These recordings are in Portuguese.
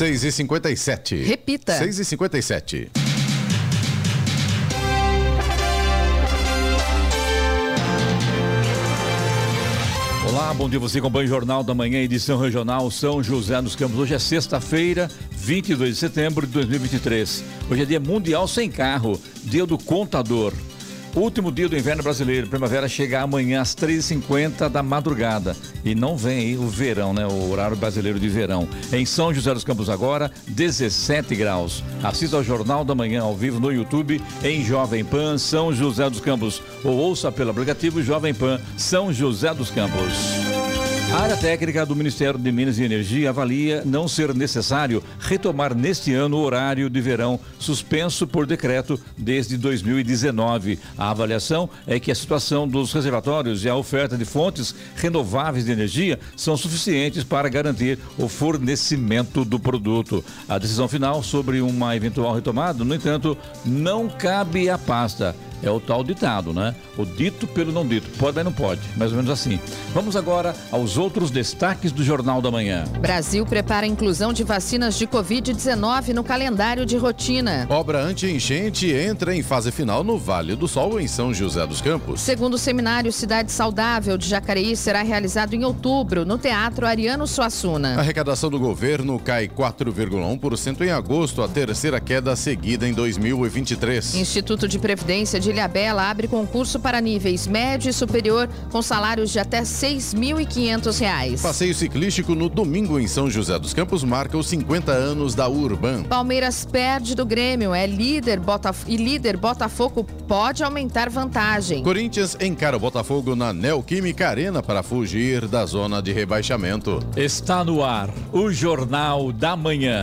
6 e 57 Repita. 6 e 57 Olá, bom dia. Você acompanha o Jornal da Manhã, edição regional São José dos Campos. Hoje é sexta-feira, 22 de setembro de 2023. Hoje é dia mundial sem carro, dia do contador. Último dia do inverno brasileiro. Primavera chega amanhã às 3h50 da madrugada. E não vem aí o verão, né? O horário brasileiro de verão. Em São José dos Campos agora, 17 graus. Assista ao Jornal da Manhã ao vivo no YouTube em Jovem Pan São José dos Campos. Ou ouça pelo aplicativo Jovem Pan São José dos Campos. A área técnica do Ministério de Minas e Energia avalia não ser necessário retomar neste ano o horário de verão suspenso por decreto desde 2019. A avaliação é que a situação dos reservatórios e a oferta de fontes renováveis de energia são suficientes para garantir o fornecimento do produto. A decisão final sobre uma eventual retomada, no entanto, não cabe à pasta. É o tal ditado, né? O dito pelo não dito. Pode, mas não pode. Mais ou menos assim. Vamos agora aos outros destaques do Jornal da Manhã. Brasil prepara a inclusão de vacinas de Covid-19 no calendário de rotina. Obra anti-enchente entra em fase final no Vale do Sol, em São José dos Campos. Segundo o seminário Cidade Saudável de Jacareí, será realizado em outubro, no Teatro Ariano Suassuna. A arrecadação do governo cai 4,1% em agosto, a terceira queda seguida em 2023. Instituto de Previdência de Ilhabela abre concurso para níveis médio e superior com salários de até R$ 6.500. Passeio ciclístico no domingo em São José dos Campos marca os 50 anos da Urban. Palmeiras perde do Grêmio, é líder Botaf e líder Botafogo pode aumentar vantagem. Corinthians encara o Botafogo na Neoquímica Arena para fugir da zona de rebaixamento. Está no ar o Jornal da Manhã.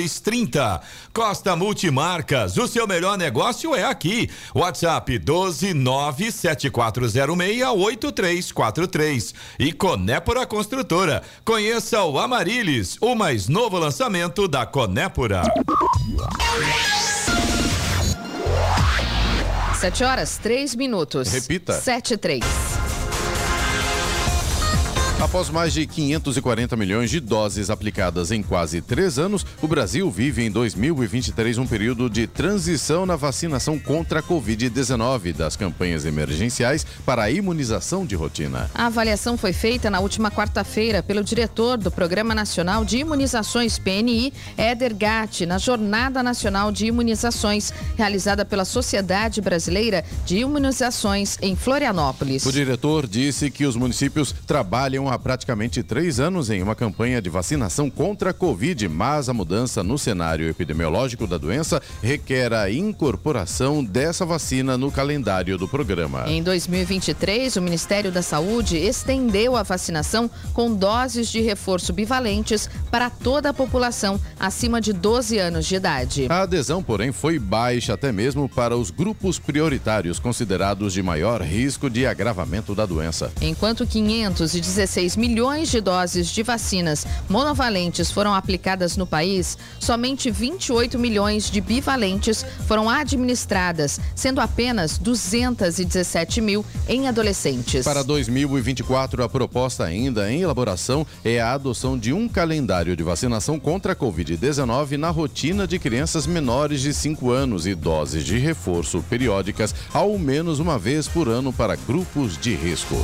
30. Costa Multimarcas, o seu melhor negócio é aqui. WhatsApp 12 97406 8343. E Conépora Construtora. Conheça o Amarilis, o mais novo lançamento da Conépora. 7 horas, 3 minutos. Repita. 7 e 3. Após mais de 540 milhões de doses aplicadas em quase três anos, o Brasil vive em 2023 um período de transição na vacinação contra a Covid-19 das campanhas emergenciais para a imunização de rotina. A avaliação foi feita na última quarta-feira pelo diretor do Programa Nacional de Imunizações PNI, Éder Gatti, na Jornada Nacional de Imunizações, realizada pela Sociedade Brasileira de Imunizações em Florianópolis. O diretor disse que os municípios trabalham há praticamente três anos em uma campanha de vacinação contra a Covid, mas a mudança no cenário epidemiológico da doença requer a incorporação dessa vacina no calendário do programa. Em 2023, o Ministério da Saúde estendeu a vacinação com doses de reforço bivalentes para toda a população acima de 12 anos de idade. A adesão, porém, foi baixa até mesmo para os grupos prioritários considerados de maior risco de agravamento da doença. Enquanto 516 milhões de doses de vacinas monovalentes foram aplicadas no país, somente 28 milhões de bivalentes foram administradas, sendo apenas 217 mil em adolescentes. Para 2024, a proposta ainda em elaboração é a adoção de um calendário de vacinação contra a Covid-19 na rotina de crianças menores de 5 anos e doses de reforço periódicas ao menos uma vez por ano para grupos de risco.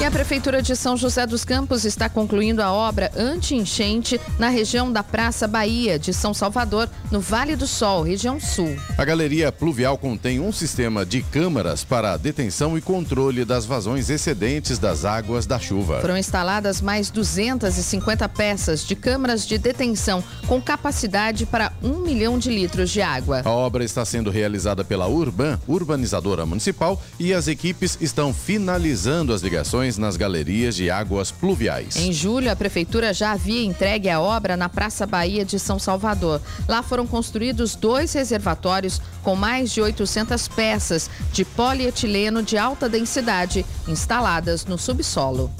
E a Prefeitura de São José dos Campos está concluindo a obra anti-enchente na região da Praça Bahia de São Salvador, no Vale do Sol, região sul. A galeria pluvial contém um sistema de câmaras para a detenção e controle das vazões excedentes das águas da chuva. Foram instaladas mais 250 peças de câmaras de detenção com capacidade para um milhão de litros de água. A obra está sendo realizada pela Urban, urbanizadora municipal, e as equipes estão finalizando as ligações nas galerias de águas pluviais. Em julho, a prefeitura já havia entregue a obra na Praça Bahia de São Salvador. Lá foram construídos dois reservatórios com mais de 800 peças de polietileno de alta densidade instaladas no subsolo.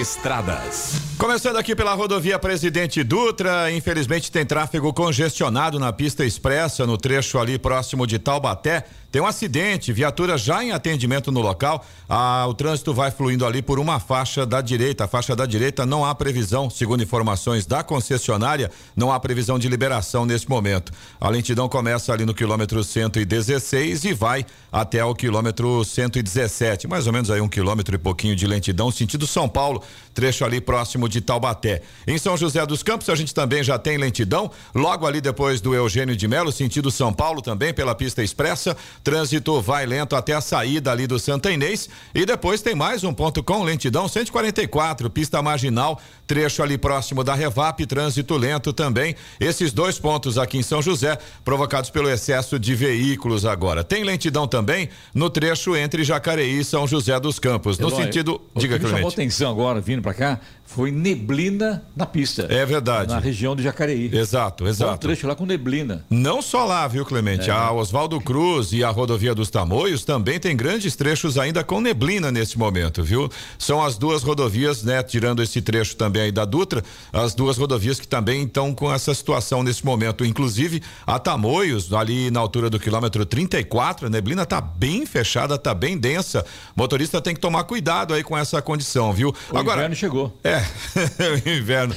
Estradas. Começando aqui pela rodovia Presidente Dutra, infelizmente tem tráfego congestionado na pista expressa, no trecho ali próximo de Taubaté. Tem um acidente, viatura já em atendimento no local. Ah, o trânsito vai fluindo ali por uma faixa da direita. A faixa da direita não há previsão, segundo informações da concessionária, não há previsão de liberação nesse momento. A lentidão começa ali no quilômetro 116 e vai até o quilômetro 117, mais ou menos aí um quilômetro e pouquinho de lentidão, sentido São Paulo, trecho ali próximo de Taubaté. Em São José dos Campos, a gente também já tem lentidão, logo ali depois do Eugênio de Melo, sentido São Paulo também pela pista expressa. Trânsito vai lento até a saída ali do Santa Inês. E depois tem mais um ponto com lentidão 144, pista marginal, trecho ali próximo da Revap, trânsito lento também. Esses dois pontos aqui em São José, provocados pelo excesso de veículos agora. Tem lentidão também no trecho entre Jacareí e São José dos Campos. No sentido. Diga, que chamou atenção agora, vindo para cá, foi neblina na pista. É verdade. Na região de Jacareí. Exato, exato. Um trecho lá com neblina. Não só lá, viu, Clemente? É. A Oswaldo Cruz e a rodovia dos Tamoios também tem grandes trechos ainda com neblina nesse momento, viu? São as duas rodovias, né? Tirando esse trecho também aí da Dutra, as duas rodovias que também estão com essa situação nesse momento. Inclusive, a Tamoios, ali na altura do quilômetro 34, a neblina tá bem fechada, tá bem densa. O motorista tem que tomar cuidado aí com essa condição, viu? O Agora, inverno chegou. É, o inverno.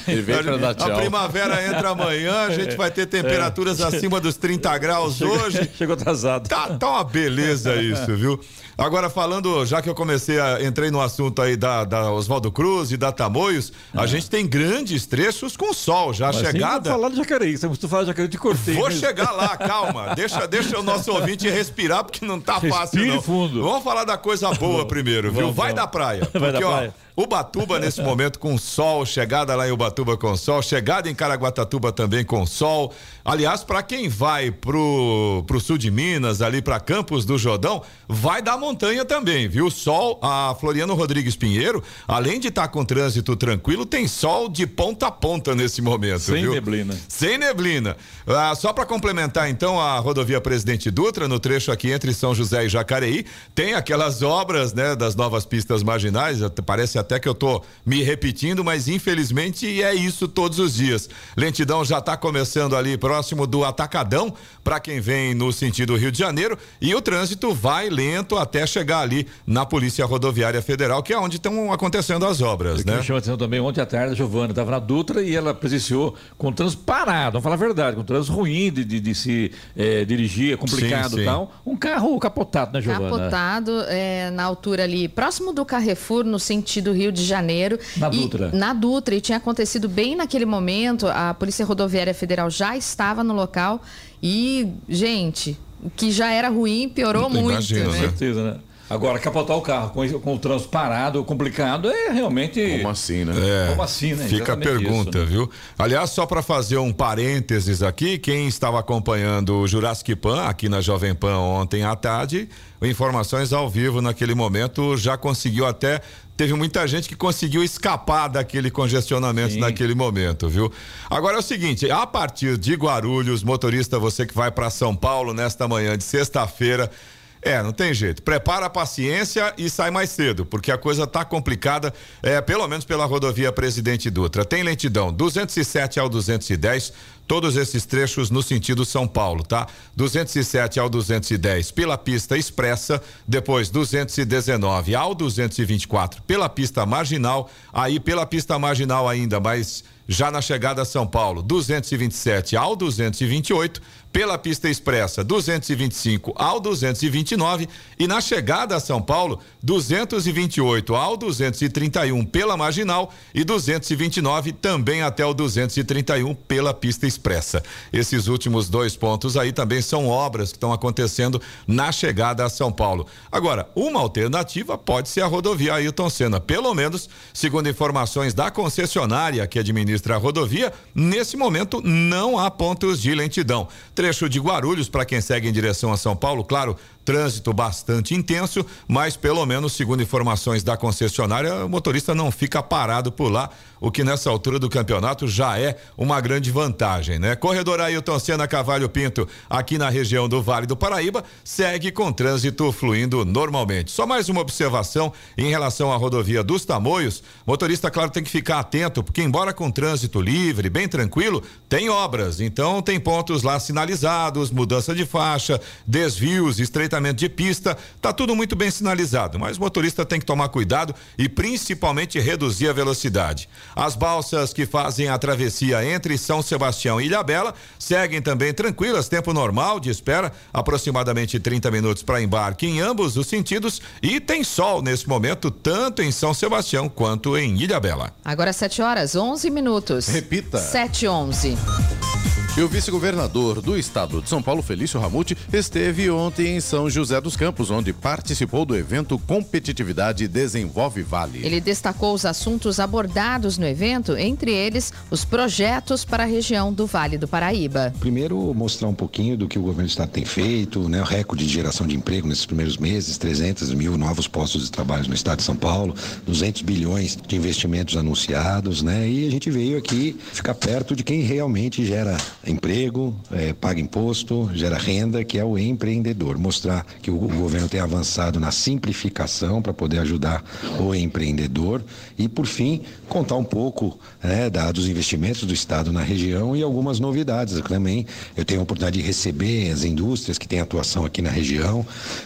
a, a primavera entra amanhã, a gente vai ter temperaturas é. acima dos 30 graus chegou, hoje. Chegou atrasado. Tá, tá uma beleza isso, viu? Agora, falando, já que eu comecei a entrei no assunto aí da, da Oswaldo Cruz e da Tamoios, a é. gente tem grandes trechos com sol. Já a chegada. Vou falar de Jacareí, você tu falar de Jacareí de cortei. Vou mesmo. chegar lá, calma. deixa, deixa o nosso ouvinte respirar, porque não tá Respire fácil, não. fundo. Vamos falar da coisa boa primeiro, viu? Vai da praia. Porque, Vai da praia. Ó, Ubatuba nesse momento com sol, chegada lá em Ubatuba com sol, chegada em Caraguatatuba também com sol. Aliás, para quem vai pro, pro sul de Minas, ali para Campos do Jordão, vai da montanha também, viu? Sol, a Floriano Rodrigues Pinheiro, além de estar tá com trânsito tranquilo, tem sol de ponta a ponta nesse momento, Sem viu? neblina. Sem neblina. Ah, só para complementar então a rodovia Presidente Dutra, no trecho aqui entre São José e Jacareí, tem aquelas obras, né, das novas pistas marginais, parece até que eu tô me repetindo, mas infelizmente é isso todos os dias. Lentidão já está começando ali próximo do Atacadão, para quem vem no sentido Rio de Janeiro, e o trânsito vai lento até chegar ali na Polícia Rodoviária Federal, que é onde estão acontecendo as obras, né? Me chamou atenção também ontem à tarde, a Giovana estava na Dutra e ela presenciou com o trânsito parado, vamos falar a verdade, com o trânsito ruim de, de, de se é, dirigir, é complicado e tal. Um carro capotado, né, Giovana? Capotado é, na altura ali, próximo do Carrefour, no sentido Rio de Janeiro. Na e, Dutra. Na Dutra, e tinha acontecido bem naquele momento, a Polícia Rodoviária Federal já estava no local e, gente, o que já era ruim piorou muito. Imagina, né? Com certeza, né? Agora, capotar o carro com, com o trânsito parado, complicado, é realmente. Como assim, né? É, Como assim, né? Fica Exatamente a pergunta, isso, né? viu? Aliás, só para fazer um parênteses aqui, quem estava acompanhando o Jurassic Pan aqui na Jovem Pan ontem à tarde, informações ao vivo naquele momento já conseguiu até teve muita gente que conseguiu escapar daquele congestionamento Sim. naquele momento, viu? Agora é o seguinte, a partir de Guarulhos, motorista, você que vai para São Paulo nesta manhã de sexta-feira, é, não tem jeito. Prepara a paciência e sai mais cedo, porque a coisa tá complicada, é, pelo menos pela rodovia Presidente Dutra. Tem lentidão 207 ao 210, todos esses trechos no sentido São Paulo, tá? 207 ao 210 pela pista expressa, depois 219 ao 224 pela pista marginal, aí pela pista marginal ainda, mas já na chegada a São Paulo, 227 ao 228 pela pista expressa 225 ao 229 e na chegada a São Paulo 228 ao 231 pela marginal e 229 também até o 231 pela pista expressa. Esses últimos dois pontos aí também são obras que estão acontecendo na chegada a São Paulo. Agora, uma alternativa pode ser a rodovia Ailton Senna, pelo menos, segundo informações da concessionária que administra a rodovia, nesse momento não há pontos de lentidão trecho de Guarulhos para quem segue em direção a São Paulo, claro, trânsito bastante intenso, mas pelo menos, segundo informações da concessionária, o motorista não fica parado por lá, o que nessa altura do campeonato já é uma grande vantagem, né? Corredor Ailton Senna Cavalho Pinto, aqui na região do Vale do Paraíba, segue com trânsito fluindo normalmente. Só mais uma observação em relação à rodovia dos Tamoios, motorista, claro, tem que ficar atento, porque embora com trânsito livre, bem tranquilo, tem obras, então tem pontos lá sinalizados, mudança de faixa, desvios, estreitamento de pista, tá tudo muito bem sinalizado, mas o motorista tem que tomar cuidado e principalmente reduzir a velocidade. As balsas que fazem a travessia entre São Sebastião e Ilhabela seguem também tranquilas, tempo normal de espera, aproximadamente 30 minutos para embarque em ambos os sentidos e tem sol nesse momento tanto em São Sebastião quanto em Ilhabela. Agora 7 horas 11 minutos. Repita. 7 11. E o vice-governador do estado de São Paulo, Felício Ramute, esteve ontem em São José dos Campos, onde participou do evento Competitividade Desenvolve Vale. Ele destacou os assuntos abordados no evento, entre eles os projetos para a região do Vale do Paraíba. Primeiro, mostrar um pouquinho do que o governo do estado tem feito, né, o recorde de geração de emprego nesses primeiros meses, 300 mil novos postos de trabalho no estado de São Paulo, 200 bilhões de investimentos anunciados, né? E a gente veio aqui ficar perto de quem realmente gera emprego, é, paga imposto, gera renda, que é o empreendedor. Mostrar que o, governo tem avançado na simplificação para poder ajudar o empreendedor e, por fim, contar um pouco né, da, dos investimentos do Estado na região e algumas novidades. também eu tenho a oportunidade de receber as indústrias que têm atuação aqui na região,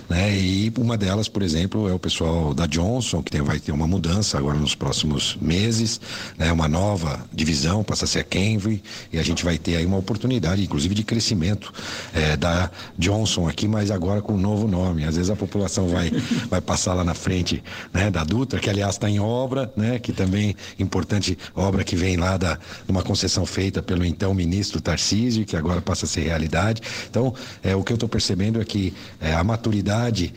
né, e uma delas, por exemplo, é o pessoal da Johnson, que tem, vai ter uma mudança agora nos próximos meses, né, uma nova divisão, passa a ser a Kenvy, e a gente vai ter aí uma oportunidade, inclusive, de crescimento é, da Johnson aqui, mas agora com um novo nome. Às vezes a população vai, vai passar lá na frente né, da Dutra, que aliás está em obra, né, que também importante obra que vem lá da uma concessão feita pelo então ministro Tarcísio, que agora passa a ser realidade. Então, é, o que eu estou percebendo é que é, a maturidade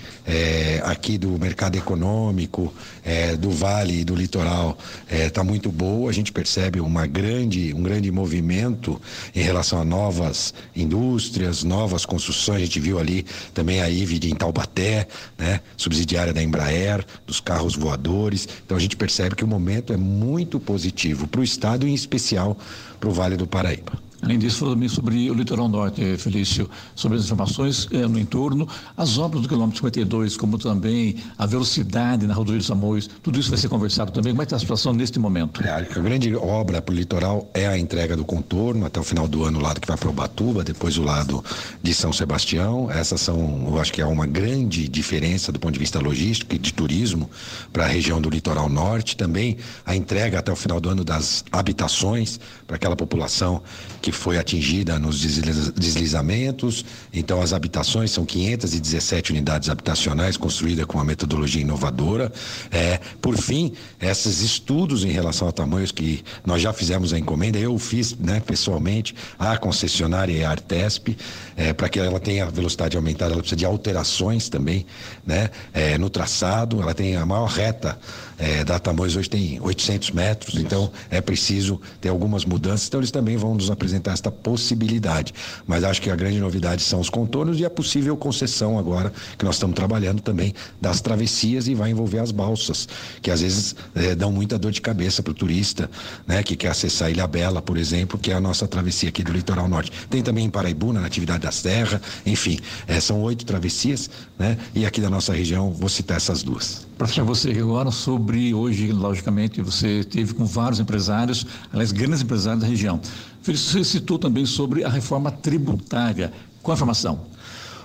aqui do mercado econômico, é, do Vale e do litoral está é, muito boa. A gente percebe uma grande, um grande movimento em relação relação a novas indústrias, novas construções. A gente viu ali também a IVE em Taubaté, né? subsidiária da Embraer, dos carros voadores. Então a gente percebe que o momento é muito positivo para o Estado e em especial para o Vale do Paraíba. Além disso, falou também sobre o litoral norte, Felício, sobre as informações eh, no entorno, as obras do quilômetro 52, como também a velocidade na rodovia dos Amores, tudo isso vai ser conversado também. Como é que está a situação neste momento? É, a grande obra para o litoral é a entrega do contorno até o final do ano, o lado que vai para Ubatuba, depois o lado de São Sebastião. Essas são, eu acho que é uma grande diferença do ponto de vista logístico e de turismo para a região do litoral norte. Também a entrega até o final do ano das habitações para aquela população que foi atingida nos deslizamentos. Então, as habitações são 517 unidades habitacionais construídas com uma metodologia inovadora. É, por fim, esses estudos em relação a tamanhos que nós já fizemos a encomenda, eu fiz né, pessoalmente, a concessionária e a Artesp, é, para que ela tenha velocidade aumentada, ela precisa de alterações também né, é, no traçado, ela tem a maior reta é, da Tamoios hoje tem 800 metros, então é preciso ter algumas mudanças. Então eles também vão nos apresentar esta possibilidade. Mas acho que a grande novidade são os contornos e a possível concessão agora, que nós estamos trabalhando também, das travessias e vai envolver as balsas, que às vezes é, dão muita dor de cabeça para o turista, né, que quer acessar Ilha Bela, por exemplo, que é a nossa travessia aqui do litoral norte. Tem também em Paraibuna, na atividade da Serra, enfim, é, são oito travessias, né, e aqui da nossa região vou citar essas duas. Para fechar você agora sobre hoje, logicamente, você teve com vários empresários, aliás, grandes empresários da região. Você citou também sobre a reforma tributária. Qual a informação?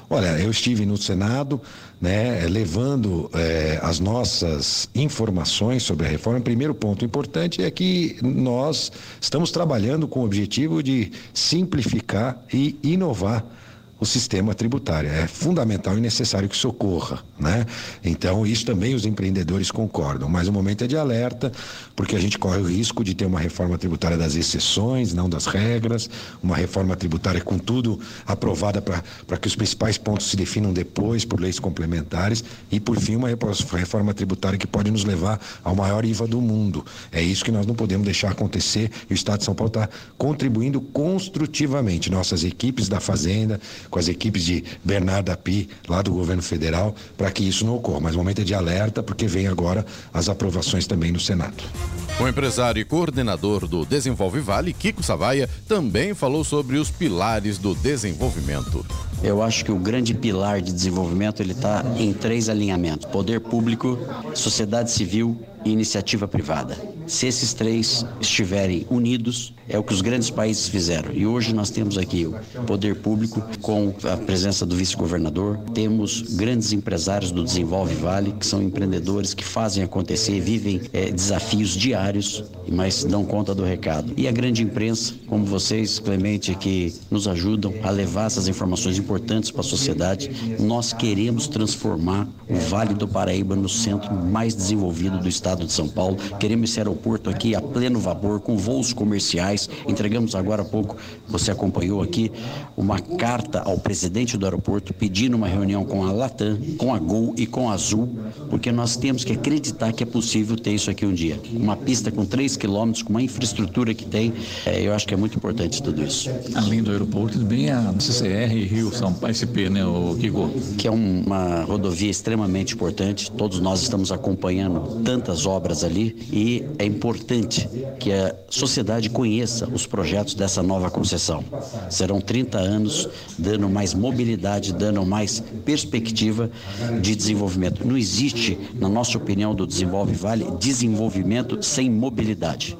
Olha, eu estive no Senado, né, levando eh, as nossas informações sobre a reforma. O primeiro ponto importante é que nós estamos trabalhando com o objetivo de simplificar e inovar o sistema tributário. É fundamental e necessário que socorra, né? Então, isso também os empreendedores concordam, mas o momento é de alerta, porque a gente corre o risco de ter uma reforma tributária das exceções, não das regras, uma reforma tributária com tudo aprovada para que os principais pontos se definam depois por leis complementares e, por fim, uma reforma tributária que pode nos levar ao maior IVA do mundo. É isso que nós não podemos deixar acontecer e o Estado de São Paulo está contribuindo construtivamente. Nossas equipes da Fazenda, com as equipes de Bernardo Api, lá do governo federal, para que isso não ocorra. Mas o momento é de alerta, porque vem agora as aprovações também no Senado. O empresário e coordenador do Desenvolve Vale, Kiko Savaia, também falou sobre os pilares do desenvolvimento. Eu acho que o grande pilar de desenvolvimento ele está em três alinhamentos: poder público, sociedade civil e iniciativa privada. Se esses três estiverem unidos, é o que os grandes países fizeram. E hoje nós temos aqui o poder público com a presença do vice-governador, temos grandes empresários do Desenvolve Vale, que são empreendedores que fazem acontecer, vivem é, desafios diários, mas dão conta do recado. E a grande imprensa, como vocês, Clemente, que nos ajudam a levar essas informações importantes para a sociedade. Nós queremos transformar o Vale do Paraíba no centro mais desenvolvido do estado de São Paulo. Queremos esse aeroporto aqui a pleno vapor, com voos comerciais. Entregamos agora há pouco, você acompanhou aqui, uma carta ao presidente do aeroporto pedindo uma reunião com a Latam, com a Gol e com a Azul, porque nós temos que acreditar que é possível ter isso aqui um dia. Uma pista com 3 quilômetros, com uma infraestrutura que tem, é, eu acho que é muito importante tudo isso. Além do aeroporto, também a CCR Rio São SP, né, o Kiko? Que é uma rodovia extremamente importante. Todos nós estamos acompanhando tantas obras ali e é importante que a sociedade conheça os projetos dessa nova concessão. Serão 30 anos dando mais mobilidade, dando mais perspectiva de desenvolvimento. Não existe, na nossa opinião do Desenvolve Vale, desenvolvimento sem mobilidade.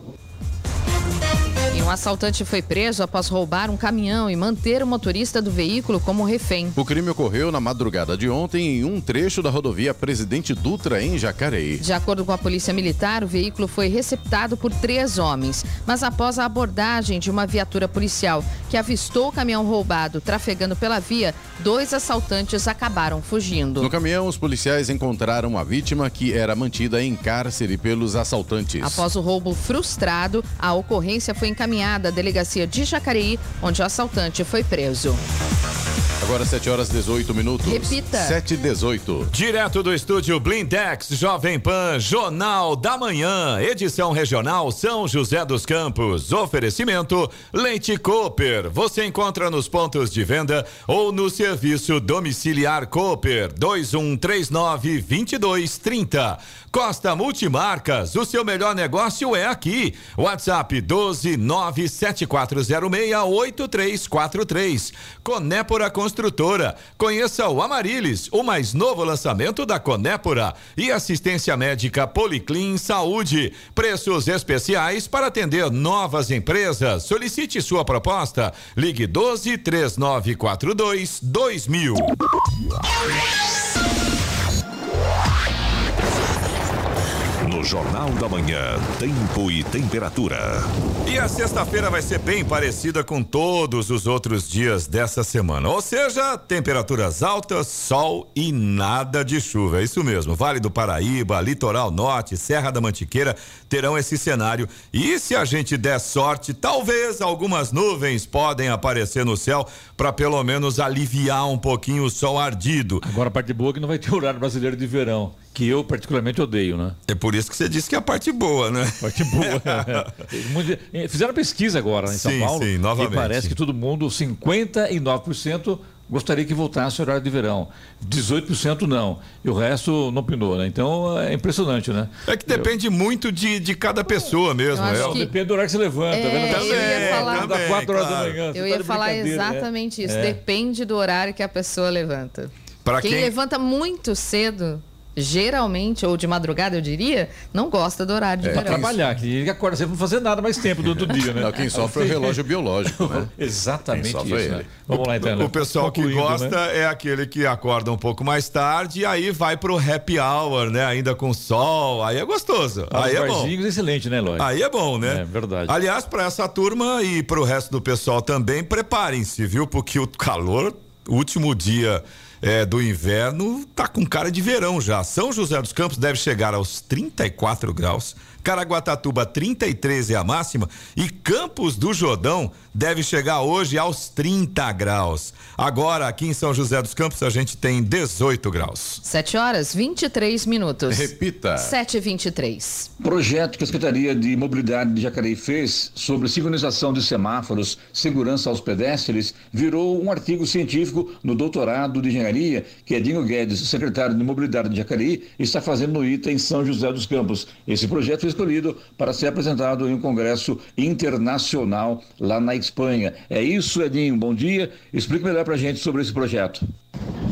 Um assaltante foi preso após roubar um caminhão e manter o motorista do veículo como refém. O crime ocorreu na madrugada de ontem em um trecho da rodovia Presidente Dutra, em Jacareí. De acordo com a Polícia Militar, o veículo foi receptado por três homens, mas após a abordagem de uma viatura policial que avistou o caminhão roubado trafegando pela via, dois assaltantes acabaram fugindo. No caminhão, os policiais encontraram a vítima que era mantida em cárcere pelos assaltantes. Após o roubo frustrado, a ocorrência foi encaminhada encaminhada à delegacia de Jacareí, onde o assaltante foi preso. Agora 7 horas 18 minutos. Repita. 7 e 18. Direto do estúdio Blindex Jovem Pan, Jornal da Manhã, edição regional São José dos Campos. Oferecimento Leite Cooper. Você encontra nos pontos de venda ou no serviço domiciliar Cooper 2139 2230. Costa Multimarcas, o seu melhor negócio é aqui. WhatsApp 12 97406 8343. Conépora Construtora. Conheça o Amarilis, o mais novo lançamento da Conépora. E assistência médica Policlin Saúde. Preços especiais para atender novas empresas. Solicite sua proposta. Ligue 12 3942 2000. No Jornal da Manhã, tempo e temperatura. E a sexta-feira vai ser bem parecida com todos os outros dias dessa semana. Ou seja, temperaturas altas, sol e nada de chuva. É isso mesmo. Vale do Paraíba, Litoral Norte, Serra da Mantiqueira terão esse cenário. E se a gente der sorte, talvez algumas nuvens podem aparecer no céu para pelo menos aliviar um pouquinho o sol ardido. Agora a parte boa é que não vai ter horário brasileiro de verão que eu particularmente odeio, né? É por isso que você disse que é a parte boa, né? Parte boa. é. Fizeram pesquisa agora em sim, São Paulo sim, novamente. e parece que todo mundo, 59% gostaria que voltasse o horário de verão. 18% não. E o resto não pinou, né? Então é impressionante, né? É que depende eu... muito de, de cada pessoa mesmo. É. Que... Depende do horário que você levanta. É, tá eu ia falar, também, 4 horas claro. da manhã. Eu ia tá falar exatamente né? isso. É. Depende do horário que a pessoa levanta. Pra quem, quem levanta muito cedo geralmente, ou de madrugada, eu diria, não gosta do horário de é, verão. Trabalhar, que acorda sempre não fazer nada mais tempo do outro dia, né? Não, quem sofre é o relógio biológico, né? Exatamente isso, é ele. né? Vamos lá, então. O pessoal que Concluindo, gosta né? é aquele que acorda um pouco mais tarde e aí vai pro happy hour, né? Ainda com sol, aí é gostoso. Ah, aí é bom. excelente, né, Lói? Aí é bom, né? É verdade. Aliás, para essa turma e para o resto do pessoal também, preparem-se, viu? Porque o calor, último dia é, do inverno tá com cara de verão já. São José dos Campos deve chegar aos 34 graus. Caraguatatuba 33 é a máxima e Campos do Jordão deve chegar hoje aos 30 graus. Agora, aqui em São José dos Campos, a gente tem 18 graus. 7 horas 23 minutos. Repita. 7 e 23 Projeto que a Secretaria de Mobilidade de Jacareí fez sobre sincronização de semáforos, segurança aos pedestres, virou um artigo científico no doutorado de engenharia que Edinho Guedes, secretário de Mobilidade de Jacareí, está fazendo no ITA em São José dos Campos. Esse projeto escolhido para ser apresentado em um congresso internacional lá na Espanha. É isso, Edinho. Bom dia. Explique melhor para a gente sobre esse projeto.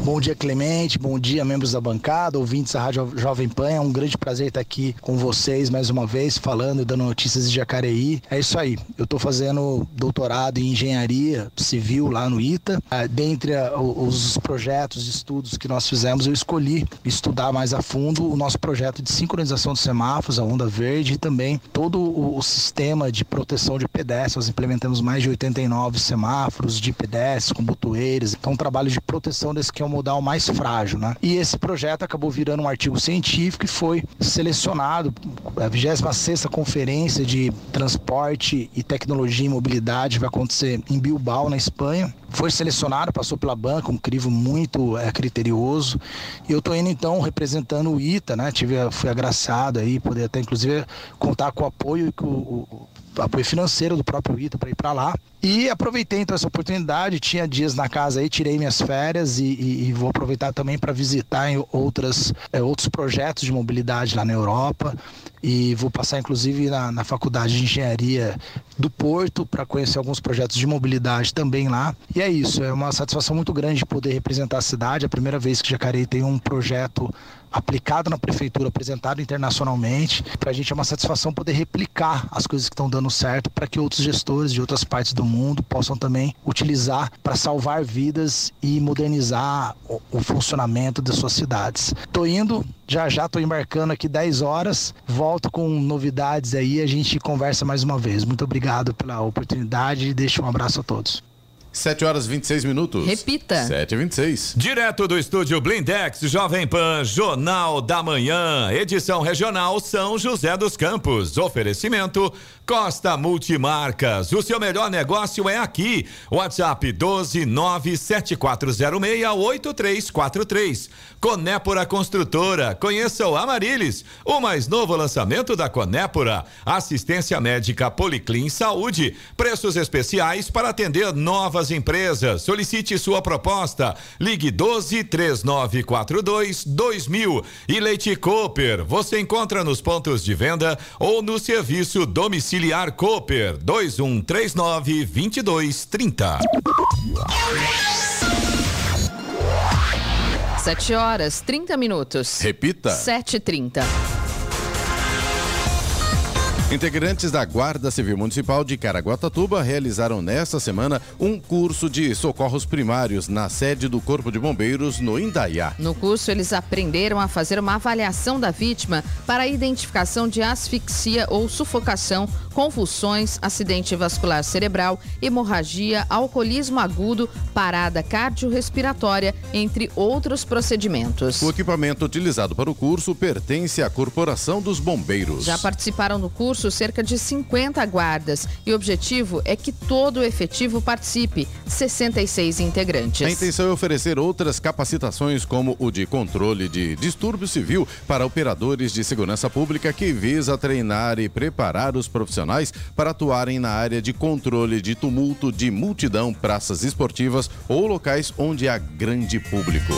Bom dia, Clemente. Bom dia, membros da bancada, ouvintes da Rádio Jovem Pan. É um grande prazer estar aqui com vocês mais uma vez, falando e dando notícias de Jacareí. É isso aí. Eu estou fazendo doutorado em engenharia civil lá no ITA. Ah, dentre ah, os projetos de estudos que nós fizemos, eu escolhi estudar mais a fundo o nosso projeto de sincronização de semáforos, a onda verde, e também todo o sistema de proteção de pedestres. Nós implementamos mais de 89 semáforos de pedestres com botoeiras. Então, um trabalho de proteção desse que é o modal mais frágil, né? E esse projeto acabou virando um artigo científico e foi selecionado a 26ª Conferência de Transporte e Tecnologia e Mobilidade vai acontecer em Bilbao, na Espanha. Foi selecionado, passou pela banca, um crivo muito é, criterioso. E eu estou indo então representando o ITA, né? Tive, fui agraciado aí, poder até inclusive contar com o apoio e com o, apoio financeiro do próprio ITA para ir para lá. E aproveitei então essa oportunidade, tinha dias na casa aí, tirei minhas férias e, e, e vou aproveitar também para visitar outras, é, outros projetos de mobilidade lá na Europa e vou passar inclusive na, na faculdade de engenharia do Porto para conhecer alguns projetos de mobilidade também lá. E é isso, é uma satisfação muito grande poder representar a cidade. É a primeira vez que Jacareí tem um projeto aplicado na prefeitura, apresentado internacionalmente. Para a gente é uma satisfação poder replicar as coisas que estão dando certo para que outros gestores de outras partes do mundo possam também utilizar para salvar vidas e modernizar o, o funcionamento das suas cidades. Tô indo, já já tô embarcando aqui 10 horas, volto com novidades aí, a gente conversa mais uma vez. Muito obrigado pela oportunidade e deixo um abraço a todos. 7 horas 26 minutos. Repita. 7 e 26. Direto do estúdio Blindex, Jovem Pan, Jornal da Manhã, edição regional São José dos Campos. Oferecimento Costa Multimarcas. O seu melhor negócio é aqui. WhatsApp 12974068343. Conépora Construtora. Conheça o Amarilis, o mais novo lançamento da Conépora. Assistência médica Policlin Saúde. Preços especiais para atender novas empresas. Solicite sua proposta. Ligue 12 3942 2000. E Leite Cooper. Você encontra nos pontos de venda ou no serviço domiciliar Cooper 2139 2230. 7 horas 30 minutos. Repita. 7h30. Integrantes da Guarda Civil Municipal de Caraguatatuba realizaram nesta semana um curso de socorros primários na sede do Corpo de Bombeiros no Indaiá. No curso, eles aprenderam a fazer uma avaliação da vítima para a identificação de asfixia ou sufocação, convulsões, acidente vascular cerebral, hemorragia, alcoolismo agudo, parada cardiorrespiratória, entre outros procedimentos. O equipamento utilizado para o curso pertence à Corporação dos Bombeiros. Já participaram do curso cerca de 50 guardas e o objetivo é que todo o efetivo participe, 66 integrantes. A intenção é oferecer outras capacitações, como o de controle de distúrbio civil para operadores de segurança pública, que visa treinar e preparar os profissionais para atuarem na área de controle de tumulto de multidão, praças esportivas ou locais onde há grande público.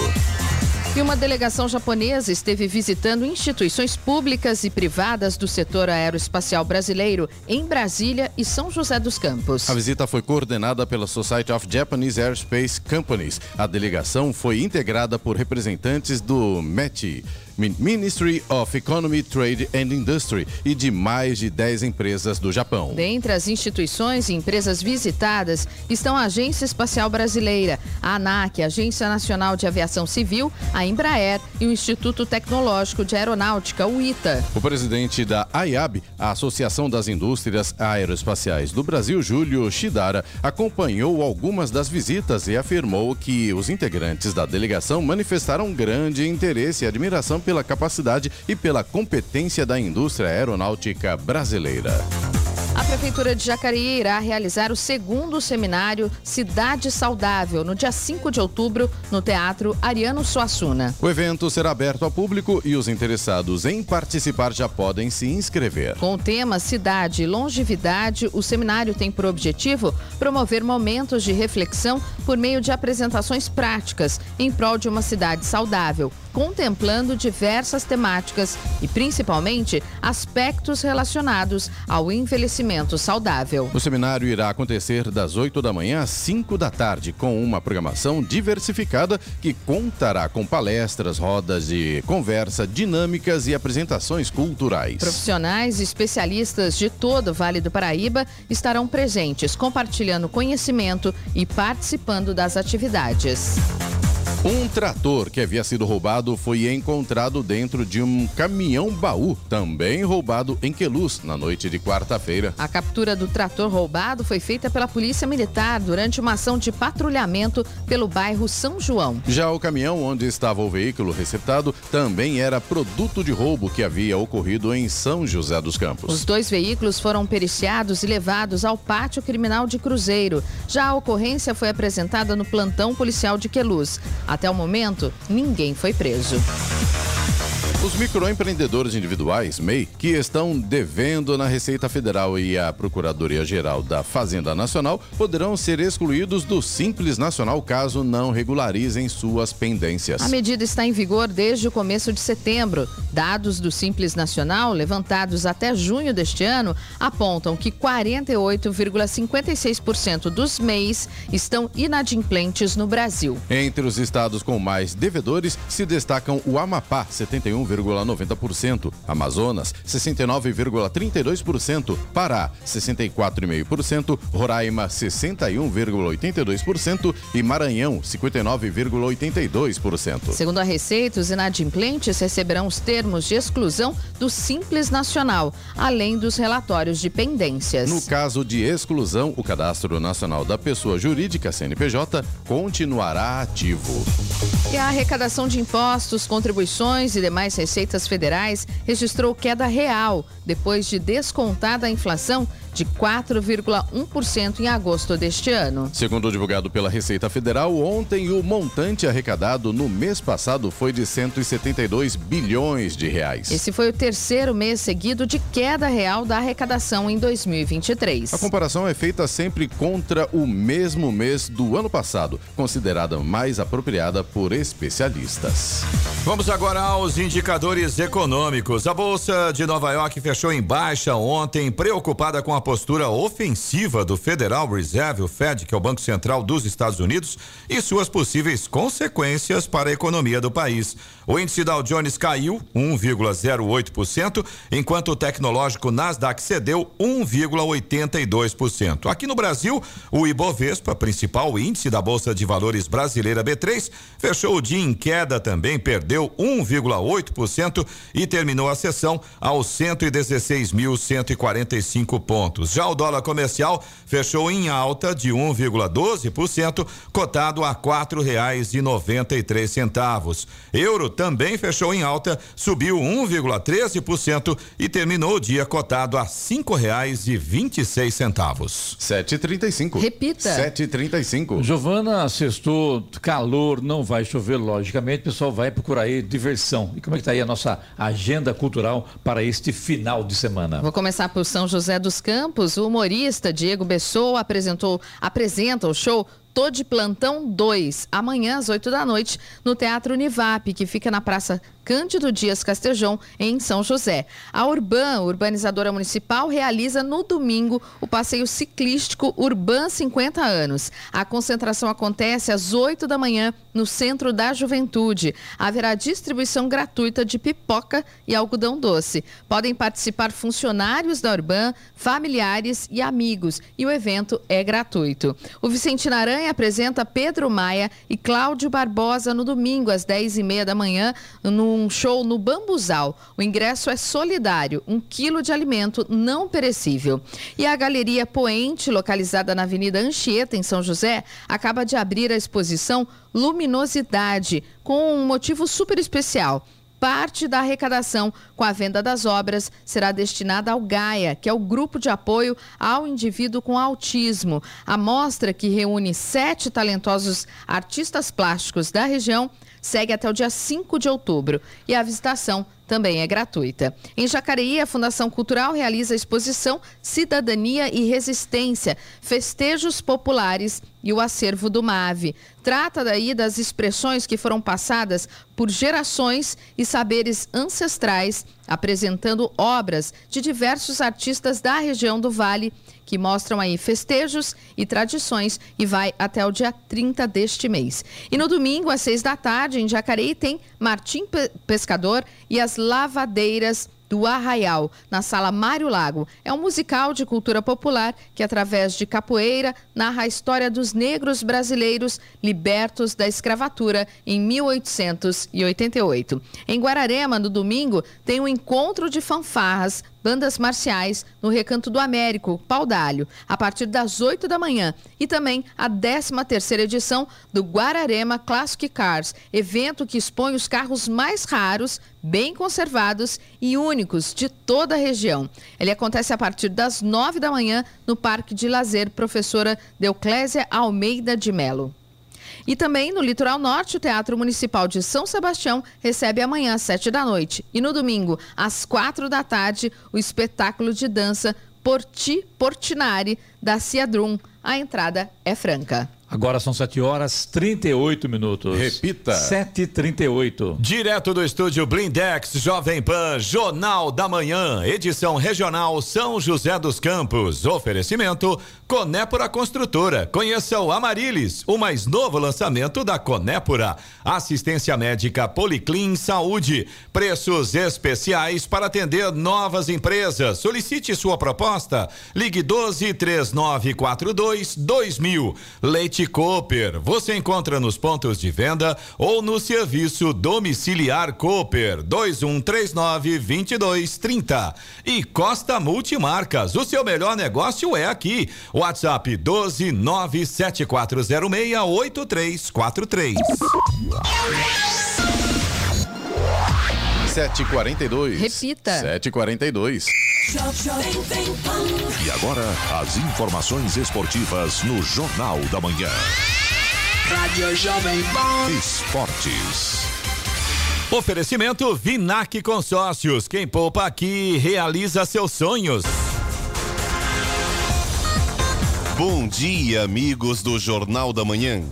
E uma delegação japonesa esteve visitando instituições públicas e privadas do setor aeroespacial brasileiro em Brasília e São José dos Campos. A visita foi coordenada pela Society of Japanese Aerospace Companies. A delegação foi integrada por representantes do MET Ministry of Economy, Trade and Industry e de mais de 10 empresas do Japão. Dentre as instituições e empresas visitadas estão a Agência Espacial Brasileira, a ANAC, a Agência Nacional de Aviação Civil, a Embraer e o Instituto Tecnológico de Aeronáutica, o ITA. O presidente da AIAB, a Associação das Indústrias Aeroespaciais do Brasil, Júlio Shidara, acompanhou algumas das visitas e afirmou que os integrantes da delegação manifestaram grande interesse e admiração pela capacidade e pela competência da indústria aeronáutica brasileira. A Prefeitura de Jacareí irá realizar o segundo seminário Cidade Saudável no dia 5 de outubro no Teatro Ariano Suassuna. O evento será aberto ao público e os interessados em participar já podem se inscrever. Com o tema Cidade e Longevidade, o seminário tem por objetivo promover momentos de reflexão por meio de apresentações práticas em prol de uma cidade saudável contemplando diversas temáticas e principalmente aspectos relacionados ao envelhecimento saudável. O seminário irá acontecer das 8 da manhã às 5 da tarde, com uma programação diversificada que contará com palestras, rodas de conversa, dinâmicas e apresentações culturais. Profissionais e especialistas de todo o Vale do Paraíba estarão presentes, compartilhando conhecimento e participando das atividades. Um trator que havia sido roubado foi encontrado dentro de um caminhão baú, também roubado em Queluz, na noite de quarta-feira. A captura do trator roubado foi feita pela Polícia Militar durante uma ação de patrulhamento pelo bairro São João. Já o caminhão onde estava o veículo receptado também era produto de roubo que havia ocorrido em São José dos Campos. Os dois veículos foram periciados e levados ao pátio criminal de Cruzeiro. Já a ocorrência foi apresentada no plantão policial de Queluz. Até o momento, ninguém foi preso. Os microempreendedores individuais, MEI, que estão devendo na Receita Federal e à Procuradoria-Geral da Fazenda Nacional, poderão ser excluídos do Simples Nacional caso não regularizem suas pendências. A medida está em vigor desde o começo de setembro. Dados do Simples Nacional, levantados até junho deste ano, apontam que 48,56% dos MEIs estão inadimplentes no Brasil. Entre os estados com mais devedores se destacam o Amapá, 71, 69,90%, Amazonas 69,32%, Pará 64,5%, Roraima 61,82% e Maranhão 59,82%. Segundo a Receita, os inadimplentes receberão os termos de exclusão do Simples Nacional, além dos relatórios de pendências. No caso de exclusão, o Cadastro Nacional da Pessoa Jurídica CNPJ continuará ativo. E a arrecadação de impostos, contribuições e demais receitas federais registrou queda real depois de descontada a inflação de 4,1% em agosto deste ano. Segundo divulgado pela Receita Federal, ontem o montante arrecadado no mês passado foi de 172 bilhões de reais. Esse foi o terceiro mês seguido de queda real da arrecadação em 2023. A comparação é feita sempre contra o mesmo mês do ano passado, considerada mais apropriada por especialistas. Vamos agora aos indicadores econômicos. A Bolsa de Nova York fechou em baixa ontem, preocupada com a postura ofensiva do Federal Reserve, o Fed, que é o Banco Central dos Estados Unidos, e suas possíveis consequências para a economia do país. O índice Dow Jones caiu 1,08%, enquanto o tecnológico Nasdaq cedeu 1,82%. Aqui no Brasil, o Ibovespa, principal índice da Bolsa de Valores brasileira B3, fechou o dia em queda também, perdeu 1,8% e terminou a sessão aos 116.145 pontos. Já o dólar comercial fechou em alta de 1,12%, cotado a quatro reais e noventa e três centavos. Euro também fechou em alta, subiu 1,13% e terminou o dia cotado a cinco reais e vinte e seis centavos. Sete trinta e cinco. Repita. Sete trinta e cinco. Giovana, sextou, calor, não vai chover, logicamente, o pessoal vai procurar aí diversão. E como é que tá aí a nossa agenda cultural para este final de semana? Vou começar por São José dos Campos. O humorista Diego Bessoa apresentou, apresenta o show Tô de Plantão 2, amanhã às 8 da noite, no Teatro Univap, que fica na Praça Cândido Dias Castejão, em São José. A Urban, urbanizadora municipal, realiza no domingo o passeio ciclístico Urban 50 anos. A concentração acontece às 8 da manhã no Centro da Juventude. Haverá distribuição gratuita de pipoca e algodão doce. Podem participar funcionários da Urban, familiares e amigos. E o evento é gratuito. O Vicente Aranha apresenta Pedro Maia e Cláudio Barbosa no domingo, às 10h30 da manhã, num show no Bambuzal. O ingresso é solidário, um quilo de alimento não perecível. E a Galeria Poente, localizada na Avenida Anchieta, em São José, acaba de abrir a exposição Luminosidade, com um motivo super especial parte da arrecadação com a venda das obras será destinada ao GAIA, que é o Grupo de Apoio ao Indivíduo com Autismo. A mostra, que reúne sete talentosos artistas plásticos da região, segue até o dia 5 de outubro e a visitação também é gratuita. Em Jacareí, a Fundação Cultural realiza a exposição Cidadania e Resistência, Festejos Populares e o acervo do MAVE. Trata daí das expressões que foram passadas por gerações e saberes ancestrais, apresentando obras de diversos artistas da região do Vale que mostram aí festejos e tradições e vai até o dia 30 deste mês. E no domingo, às seis da tarde, em Jacareí, tem Martim Pescador e as Lavadeiras do Arraial, na Sala Mário Lago. É um musical de cultura popular que, através de capoeira, narra a história dos negros brasileiros libertos da escravatura em 1888. Em Guararema, no domingo, tem um encontro de fanfarras bandas marciais no Recanto do Américo, Pau d'Alho, a partir das 8 da manhã. E também a 13ª edição do Guararema Classic Cars, evento que expõe os carros mais raros, bem conservados e únicos de toda a região. Ele acontece a partir das 9 da manhã no Parque de Lazer Professora Deuclésia Almeida de Melo. E também no Litoral Norte, o Teatro Municipal de São Sebastião recebe amanhã às sete da noite. E no domingo, às quatro da tarde, o espetáculo de dança Porti Portinari da Ciadrum. A entrada é franca. Agora são 7 horas 38 minutos. Repita. 7h38. Direto do estúdio Blindex Jovem Pan, Jornal da Manhã, edição regional São José dos Campos. Oferecimento Conépora Construtora. Conheça o Amarilis, o mais novo lançamento da Conépora. Assistência médica Policlin Saúde. Preços especiais para atender novas empresas. Solicite sua proposta. Ligue 12 3942 2000. Leite Cooper. Você encontra nos pontos de venda ou no serviço domiciliar Cooper 2139 2230. E Costa Multimarcas. O seu melhor negócio é aqui. WhatsApp 12 97406 8343. 7h42. Repita. 7h42. E agora, as informações esportivas no Jornal da Manhã. Rádio Jovem Pan. Esportes. Oferecimento Vinac Consórcios. Quem poupa aqui realiza seus sonhos. Bom dia, amigos do Jornal da Manhã.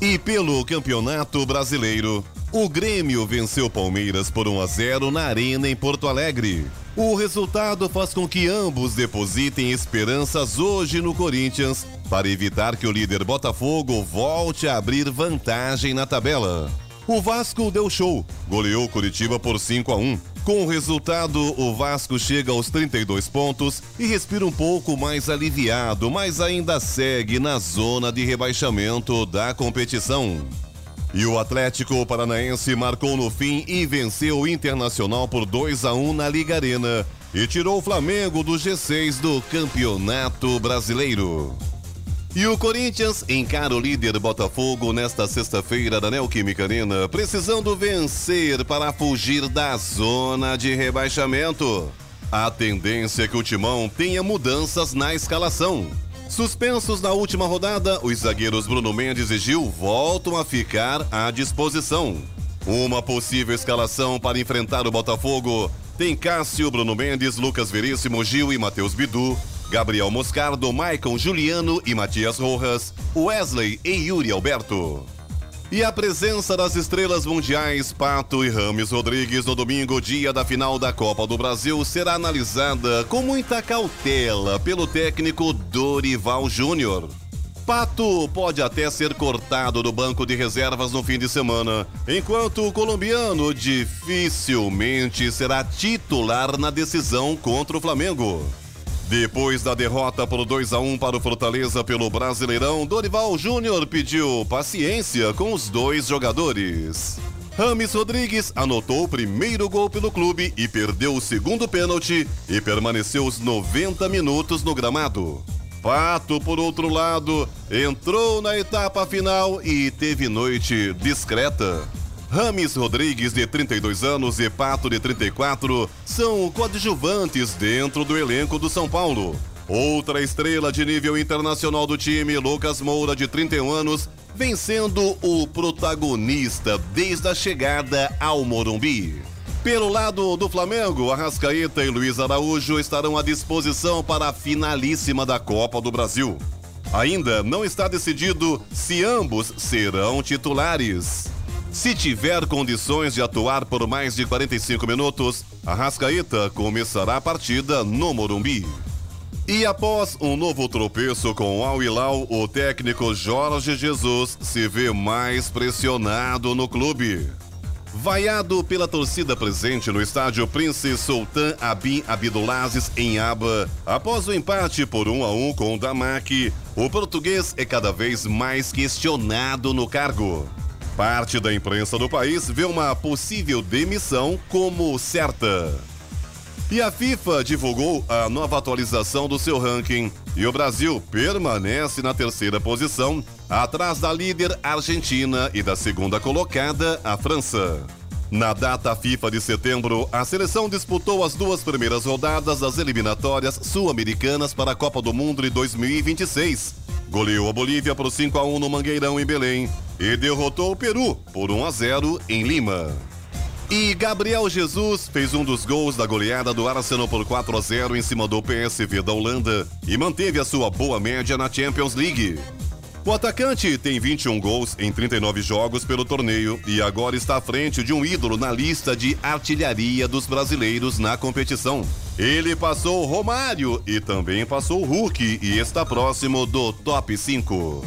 E pelo Campeonato Brasileiro, o Grêmio venceu Palmeiras por 1 a 0 na Arena em Porto Alegre. O resultado faz com que ambos depositem esperanças hoje no Corinthians para evitar que o líder Botafogo volte a abrir vantagem na tabela. O Vasco deu show, goleou Curitiba por 5 a 1. Com o resultado, o Vasco chega aos 32 pontos e respira um pouco mais aliviado, mas ainda segue na zona de rebaixamento da competição. E o Atlético Paranaense marcou no fim e venceu o Internacional por 2 a 1 na Liga Arena e tirou o Flamengo do G6 do Campeonato Brasileiro. E o Corinthians encara o líder Botafogo nesta sexta-feira da Neoquímica Arena, precisando vencer para fugir da zona de rebaixamento. A tendência é que o Timão tenha mudanças na escalação. Suspensos na última rodada, os zagueiros Bruno Mendes e Gil voltam a ficar à disposição. Uma possível escalação para enfrentar o Botafogo tem Cássio, Bruno Mendes, Lucas Veríssimo, Gil e Matheus Bidu, Gabriel Moscardo, Maicon Juliano e Matias Rojas, Wesley e Yuri Alberto. E a presença das estrelas mundiais Pato e Rames Rodrigues no domingo, dia da final da Copa do Brasil, será analisada com muita cautela pelo técnico Dorival Júnior. Pato pode até ser cortado do banco de reservas no fim de semana, enquanto o colombiano dificilmente será titular na decisão contra o Flamengo. Depois da derrota por 2 a 1 para o Fortaleza pelo Brasileirão, Dorival Júnior pediu paciência com os dois jogadores. Rames Rodrigues anotou o primeiro gol pelo clube e perdeu o segundo pênalti e permaneceu os 90 minutos no gramado. Pato, por outro lado, entrou na etapa final e teve noite discreta. Rames Rodrigues, de 32 anos, e Pato, de 34, são coadjuvantes dentro do elenco do São Paulo. Outra estrela de nível internacional do time, Lucas Moura, de 31 anos, vem sendo o protagonista desde a chegada ao Morumbi. Pelo lado do Flamengo, Arrascaeta e Luiz Araújo estarão à disposição para a finalíssima da Copa do Brasil. Ainda não está decidido se ambos serão titulares. Se tiver condições de atuar por mais de 45 minutos, Arrascaeta começará a partida no Morumbi. E após um novo tropeço com Al Hilal, o técnico Jorge Jesus se vê mais pressionado no clube. Vaiado pela torcida presente no estádio Prince Sultan Abin Abdulaziz em Aba, após o empate por 1 a 1 com o Damac, o português é cada vez mais questionado no cargo. Parte da imprensa do país vê uma possível demissão como certa. E a FIFA divulgou a nova atualização do seu ranking e o Brasil permanece na terceira posição, atrás da líder Argentina e da segunda colocada, a França. Na data FIFA de setembro, a seleção disputou as duas primeiras rodadas das eliminatórias sul-americanas para a Copa do Mundo de 2026 goleou a Bolívia por 5 a 1 no Mangueirão em Belém e derrotou o Peru por 1 a 0 em Lima. E Gabriel Jesus fez um dos gols da goleada do Arsenal por 4 a 0 em cima do PSV da Holanda e manteve a sua boa média na Champions League. O atacante tem 21 gols em 39 jogos pelo torneio e agora está à frente de um ídolo na lista de artilharia dos brasileiros na competição. Ele passou Romário e também passou Hulk e está próximo do top 5.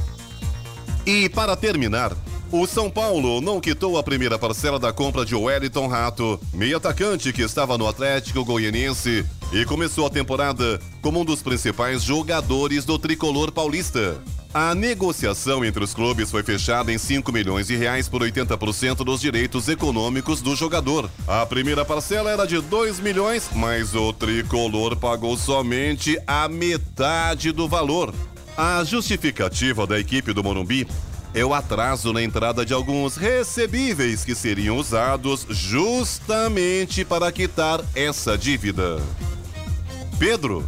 E para terminar, o São Paulo não quitou a primeira parcela da compra de Wellington Rato, meio atacante que estava no Atlético Goianiense e começou a temporada como um dos principais jogadores do tricolor paulista. A negociação entre os clubes foi fechada em 5 milhões de reais por 80% dos direitos econômicos do jogador. A primeira parcela era de 2 milhões, mas o tricolor pagou somente a metade do valor. A justificativa da equipe do Morumbi é o atraso na entrada de alguns recebíveis que seriam usados justamente para quitar essa dívida. Pedro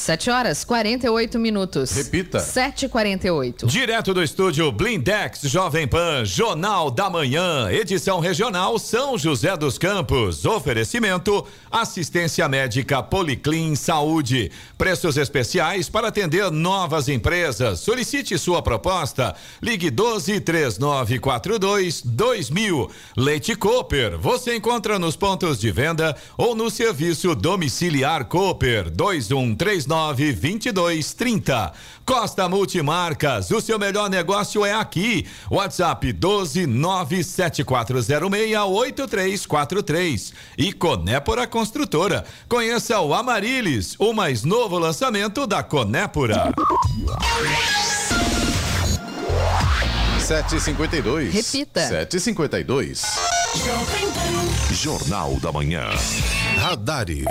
7 horas 48 minutos. Repita. 7h48. Direto do estúdio Blindex Jovem Pan, Jornal da Manhã, edição regional São José dos Campos. Oferecimento: assistência médica Policlin Saúde. Preços especiais para atender novas empresas. Solicite sua proposta. Ligue 12 3942 2000. Leite Cooper. Você encontra nos pontos de venda ou no serviço domiciliar Cooper 2139 2230. Costa Multimarcas, o seu melhor negócio é aqui. WhatsApp 12 974068343. E Conépora Construtora. Conheça o Amarilis, o mais novo lançamento da Conépora. 752. Repita. 752. Jornal da Manhã. Radares.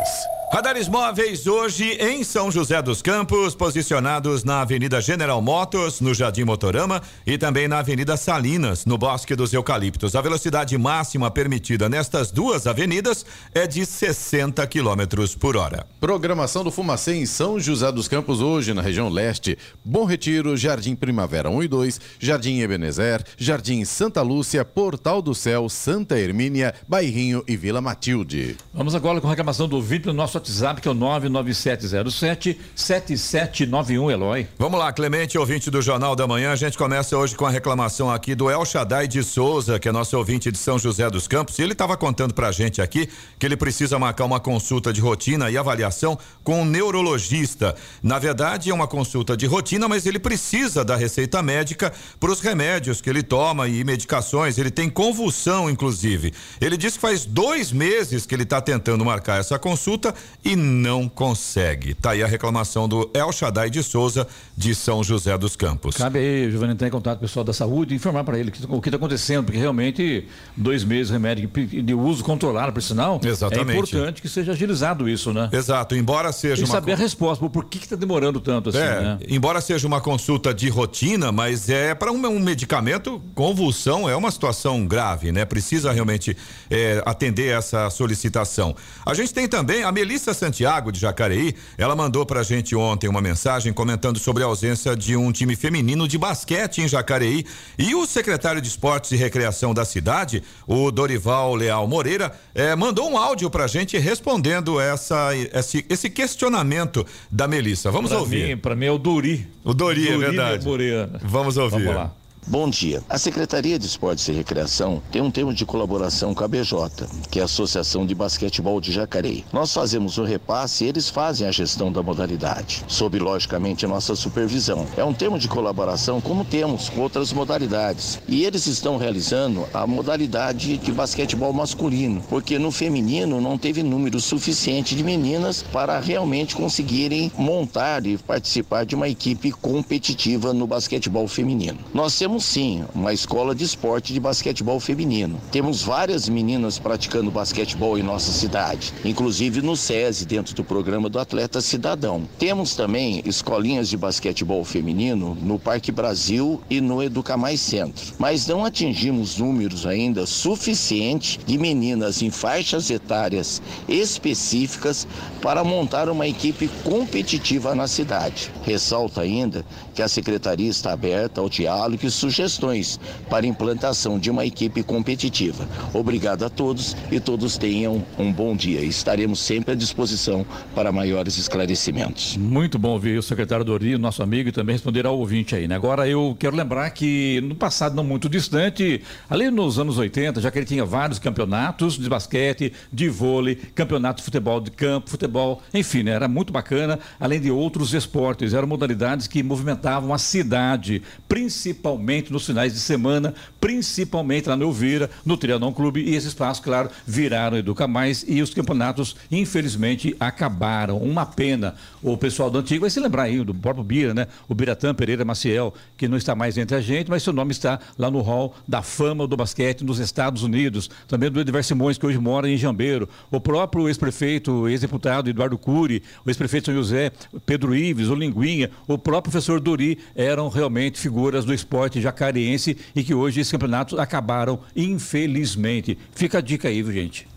Radares móveis hoje em São José dos Campos, posicionados na Avenida General Motors, no Jardim Motorama e também na Avenida Salinas, no Bosque dos Eucaliptos. A velocidade máxima permitida nestas duas avenidas é de 60 quilômetros por hora. Programação do Fumacê em São José dos Campos hoje na região leste. Bom Retiro, Jardim Primavera 1 e 2, Jardim Ebenezer, Jardim Santa Lúcia, Portal do Céu, Santa Hermínia, Bairrinho e Vila Matilde. Vamos agora com a reclamação do ouvinte no nosso WhatsApp, que é o 99707-7791, Eloy. Vamos lá, Clemente, ouvinte do Jornal da Manhã. A gente começa hoje com a reclamação aqui do El Shaddai de Souza, que é nosso ouvinte de São José dos Campos. E ele estava contando pra gente aqui que ele precisa marcar uma consulta de rotina e avaliação com um neurologista. Na verdade, é uma consulta de rotina, mas ele precisa da receita médica para os remédios que ele toma e medicações. Ele tem convulsão, inclusive. Ele disse que faz dois meses que ele está tentando marcar essa consulta e não consegue. Tá aí a reclamação do El Shaddai de Souza, de São José dos Campos. Cabe aí, Giovanni, entrar em contato com o pessoal da saúde e informar para ele o que está acontecendo, porque realmente dois meses de remédio de uso controlado, por sinal, Exatamente. é importante que seja agilizado isso, né? Exato, embora seja E uma. saber a resposta, por que está demorando tanto assim, É, né? embora seja uma consulta de rotina, mas é para um, um medicamento, convulsão é uma situação grave, né? Precisa realmente é, atender essa solicitação. A gente tem também a Melissa Santiago de Jacareí, ela mandou pra gente ontem uma mensagem comentando sobre a ausência de um time feminino de basquete em Jacareí e o secretário de Esportes e Recreação da cidade, o Dorival Leal Moreira, eh, mandou um áudio pra gente respondendo essa, esse, esse questionamento da Melissa. Vamos Pra ouvir. mim- Pra mim é o Duri. O Dori, é Duri verdade. Moreira. Vamos ouvir. Vamos lá. Bom dia. A Secretaria de Esportes e Recreação tem um termo de colaboração com a BJ, que é a Associação de Basquetebol de Jacareí. Nós fazemos o repasse e eles fazem a gestão da modalidade, sob logicamente nossa supervisão. É um termo de colaboração como temos com outras modalidades. E eles estão realizando a modalidade de basquetebol masculino, porque no feminino não teve número suficiente de meninas para realmente conseguirem montar e participar de uma equipe competitiva no basquetebol feminino. Nós temos sim uma escola de esporte de basquetebol feminino. Temos várias meninas praticando basquetebol em nossa cidade, inclusive no SESI, dentro do programa do Atleta Cidadão. Temos também escolinhas de basquetebol feminino no Parque Brasil e no Educa Mais Centro. Mas não atingimos números ainda suficientes de meninas em faixas etárias específicas para montar uma equipe competitiva na cidade. Ressalta ainda que a secretaria está aberta ao diálogo e sugestões para implantação de uma equipe competitiva. Obrigado a todos e todos tenham um bom dia. Estaremos sempre à disposição para maiores esclarecimentos. Muito bom ouvir o secretário Dori, nosso amigo, e também responder ao ouvinte aí, né? Agora eu quero lembrar que no passado não muito distante, ali nos anos 80, já que ele tinha vários campeonatos de basquete, de vôlei, campeonato de futebol de campo, futebol, enfim, né? Era muito bacana, além de outros esportes, eram modalidades que movimentavam a cidade, principalmente nos finais de semana, principalmente lá no Elvira, no Trianon Clube, e esse espaço, claro, viraram Educa Mais e os campeonatos, infelizmente, acabaram. Uma pena. O pessoal do antigo vai se lembrar aí do próprio Bira, né? O Biratã Pereira Maciel, que não está mais entre a gente, mas seu nome está lá no hall da fama do basquete nos Estados Unidos. Também do Edvar Simões, que hoje mora em Jambeiro. O próprio ex-prefeito, ex-deputado Eduardo Cury, o ex-prefeito São José, Pedro Ives, o Linguinha, o próprio professor Dori eram realmente figuras do esporte jacareense e que hoje esses campeonatos acabaram, infelizmente. Fica a dica aí, viu, gente?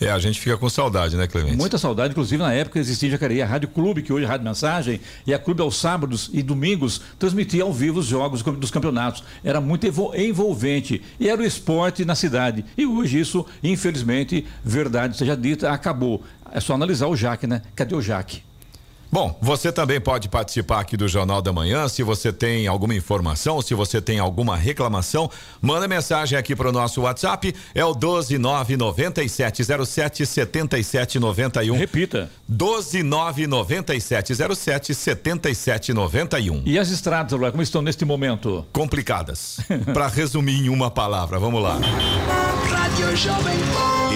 É, a gente fica com saudade, né, Clemente? Muita saudade, inclusive na época existia em Jacareí a Rádio Clube, que hoje é Rádio Mensagem, e a Clube aos sábados e domingos transmitia ao vivo os jogos dos campeonatos. Era muito envolvente e era o esporte na cidade. E hoje isso, infelizmente, verdade seja dita, acabou. É só analisar o Jaque, né? Cadê o Jaque? Bom, você também pode participar aqui do Jornal da Manhã. Se você tem alguma informação, se você tem alguma reclamação, manda mensagem aqui para o nosso WhatsApp. É o 12997077791. Repita. 12997077791. E as estradas, como estão neste momento? Complicadas. para resumir em uma palavra, vamos lá.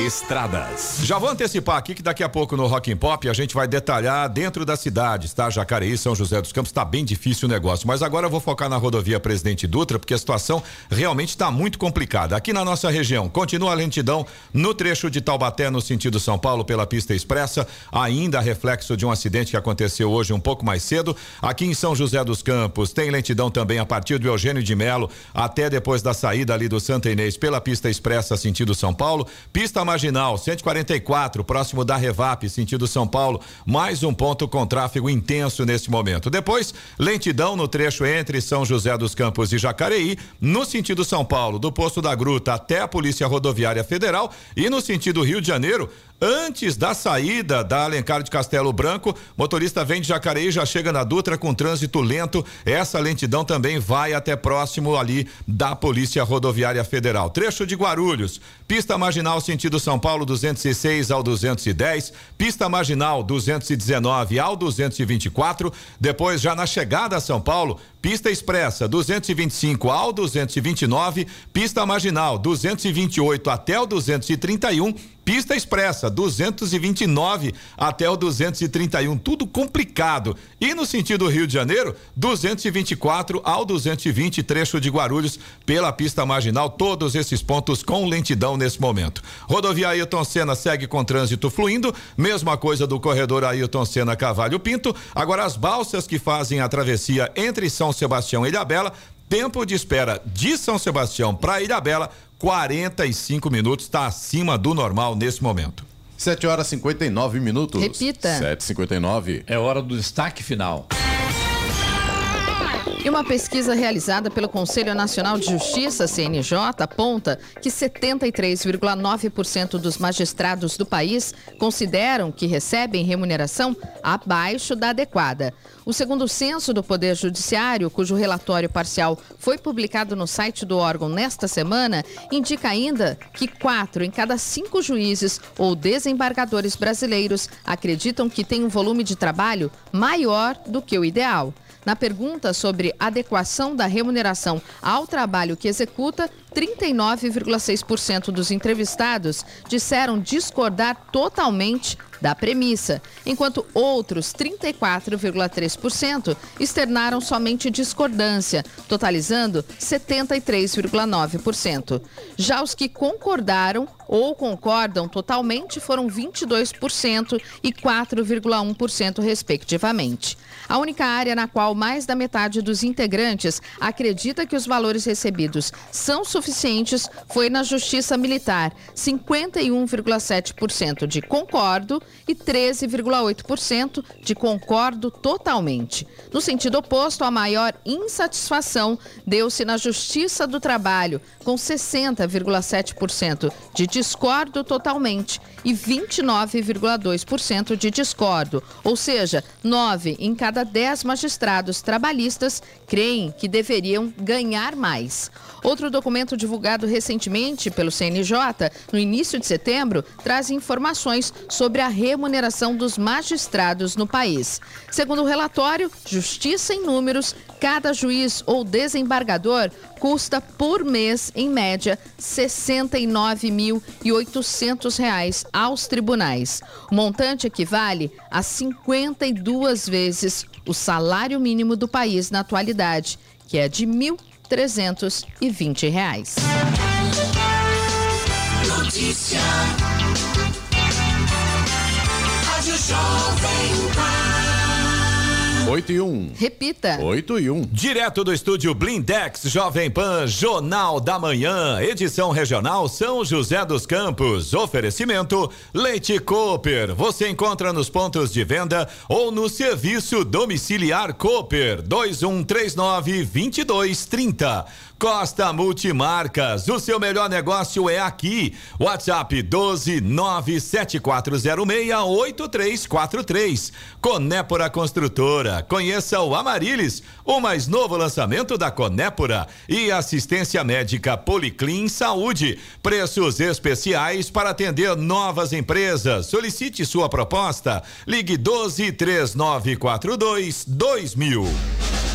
Estradas. Já vou antecipar aqui que daqui a pouco no Rock and Pop a gente vai detalhar dentro das cidades, tá? Jacareí, São José dos Campos, tá bem difícil o negócio. Mas agora eu vou focar na rodovia Presidente Dutra, porque a situação realmente está muito complicada. Aqui na nossa região, continua a lentidão no trecho de Taubaté, no sentido São Paulo, pela pista expressa, ainda reflexo de um acidente que aconteceu hoje um pouco mais cedo. Aqui em São José dos Campos, tem lentidão também a partir do Eugênio de Melo até depois da saída ali do Santa Inês pela pista expressa, sentido São Paulo. Pista marginal, 144, próximo da Revap, sentido São Paulo. Mais um ponto com tráfego intenso nesse momento. Depois, lentidão no trecho entre São José dos Campos e Jacareí, no sentido São Paulo, do posto da Gruta até a Polícia Rodoviária Federal e no sentido Rio de Janeiro, Antes da saída da Alencar de Castelo Branco, motorista vem de Jacareí já chega na Dutra com trânsito lento. Essa lentidão também vai até próximo ali da Polícia Rodoviária Federal. Trecho de Guarulhos, pista marginal sentido São Paulo 206 ao 210, pista marginal 219 ao 224. Depois já na chegada a São Paulo, pista expressa 225 ao 229, pista marginal 228 até o 231 Pista expressa 229 até o 231, tudo complicado. E no sentido Rio de Janeiro, 224 ao 220, trecho de Guarulhos pela pista marginal, todos esses pontos com lentidão nesse momento. Rodovia Ailton Senna segue com trânsito fluindo, mesma coisa do corredor Ailton Senna Cavalho Pinto. Agora as balsas que fazem a travessia entre São Sebastião e Ilhabela Tempo de espera de São Sebastião para Ilhabela, 45 minutos, está acima do normal nesse momento. 7 horas e 59 minutos. Repita. 7h59. É hora do destaque final. E uma pesquisa realizada pelo Conselho Nacional de Justiça, CNJ, aponta que 73,9% dos magistrados do país consideram que recebem remuneração abaixo da adequada. O segundo censo do Poder Judiciário, cujo relatório parcial foi publicado no site do órgão nesta semana, indica ainda que quatro em cada cinco juízes ou desembargadores brasileiros acreditam que têm um volume de trabalho maior do que o ideal. Na pergunta sobre adequação da remuneração ao trabalho que executa, 39,6% dos entrevistados disseram discordar totalmente da premissa, enquanto outros 34,3% externaram somente discordância, totalizando 73,9%. Já os que concordaram ou concordam totalmente foram 22% e 4,1%, respectivamente. A única área na qual mais da metade dos integrantes acredita que os valores recebidos são suficientes foi na Justiça Militar, 51,7% de concordo e 13,8% de concordo totalmente. No sentido oposto, a maior insatisfação deu-se na Justiça do Trabalho, com 60,7% de discordo totalmente e 29,2% de discordo, ou seja, 9 em cada 10 magistrados trabalhistas creem que deveriam ganhar mais. Outro documento divulgado recentemente pelo CNJ, no início de setembro, traz informações sobre a remuneração dos magistrados no país. Segundo o relatório, Justiça em Números, cada juiz ou desembargador custa por mês, em média, R$ 69.800 aos tribunais. O montante equivale a 52 vezes o salário mínimo do país na atualidade, que é de 1.320 reais. Notícia. Rádio Jovem Pan. 8 e 1. Repita. 8 e 1. Direto do estúdio Blindex Jovem Pan, Jornal da Manhã, edição regional São José dos Campos. Oferecimento Leite Cooper. Você encontra nos pontos de venda ou no serviço domiciliar Cooper 2139 2230. Costa Multimarcas, o seu melhor negócio é aqui. WhatsApp 12 97406 8343. Conépora Construtora. Conheça o Amarilis, o mais novo lançamento da Conépora e assistência médica Policlin Saúde. Preços especiais para atender novas empresas. Solicite sua proposta. Ligue 12 3942 2000.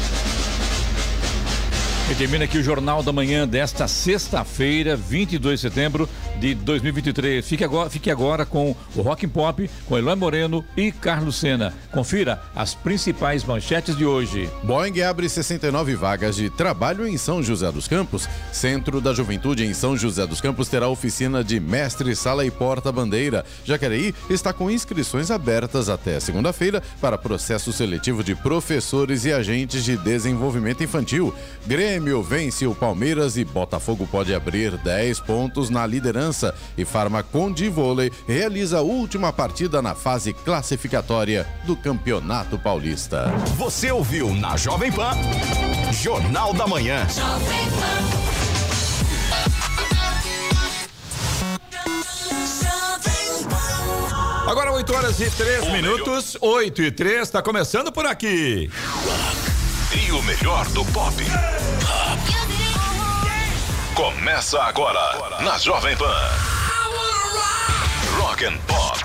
E termina aqui o Jornal da Manhã desta sexta-feira, 22 de setembro de 2023. Fique agora, fique agora com o Rock and Pop, com Eloy Moreno e Carlos Sena. Confira as principais manchetes de hoje. Boeing abre 69 vagas de trabalho em São José dos Campos. Centro da Juventude em São José dos Campos terá oficina de mestre, sala e porta-bandeira. Jacareí está com inscrições abertas até segunda-feira para processo seletivo de professores e agentes de desenvolvimento infantil. Grêmio vence o Palmeiras e Botafogo pode abrir 10 pontos na liderança. E Farmacondi Vôlei realiza a última partida na fase classificatória do Campeonato Paulista. Você ouviu na Jovem Pan Jornal da Manhã. Agora 8 horas e 3 minutos, 8 e 3, está começando por aqui. E o melhor do pop. Começa agora na Jovem Pan. Rock and Pop.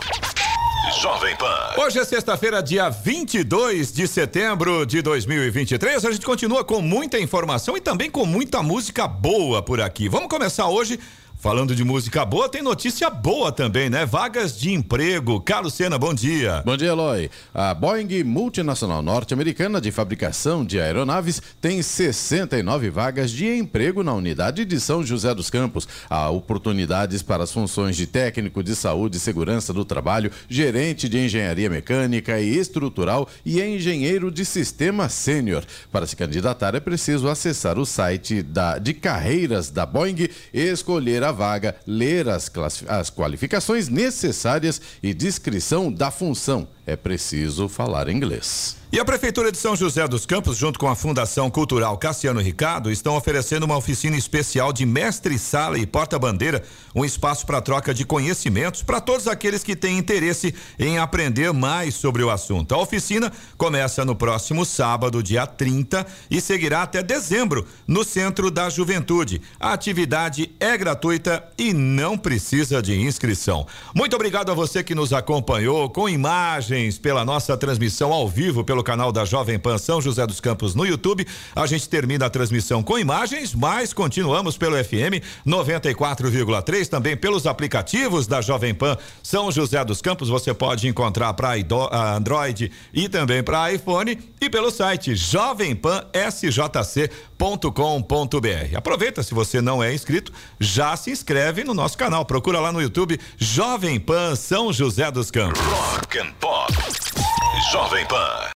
Jovem Pan. Hoje é sexta-feira, dia 22 de setembro de 2023. A gente continua com muita informação e também com muita música boa por aqui. Vamos começar hoje Falando de música boa, tem notícia boa também, né? Vagas de emprego. Carlos Sena, bom dia. Bom dia, Eloy. A Boeing Multinacional Norte-Americana de Fabricação de Aeronaves tem 69 vagas de emprego na unidade de São José dos Campos. Há oportunidades para as funções de técnico de saúde e segurança do trabalho, gerente de engenharia mecânica e estrutural e engenheiro de sistema sênior. Para se candidatar, é preciso acessar o site da, de carreiras da Boeing e escolher a vaga, ler as, as qualificações necessárias e descrição da função. É preciso falar inglês. E a Prefeitura de São José dos Campos, junto com a Fundação Cultural Cassiano Ricardo, estão oferecendo uma oficina especial de mestre-sala e porta-bandeira, um espaço para troca de conhecimentos para todos aqueles que têm interesse em aprender mais sobre o assunto. A oficina começa no próximo sábado, dia 30, e seguirá até dezembro, no Centro da Juventude. A atividade é gratuita e não precisa de inscrição. Muito obrigado a você que nos acompanhou com imagens pela nossa transmissão ao vivo pelo canal da Jovem Pan São José dos Campos no YouTube. A gente termina a transmissão com imagens, mas continuamos pelo FM 94,3, também pelos aplicativos da Jovem Pan São José dos Campos. Você pode encontrar para Android e também para iPhone e pelo site jovempansjc.com.br. Aproveita, se você não é inscrito, já se inscreve no nosso canal. Procura lá no YouTube Jovem Pan São José dos Campos. Rock and Pop. Jovem Pan.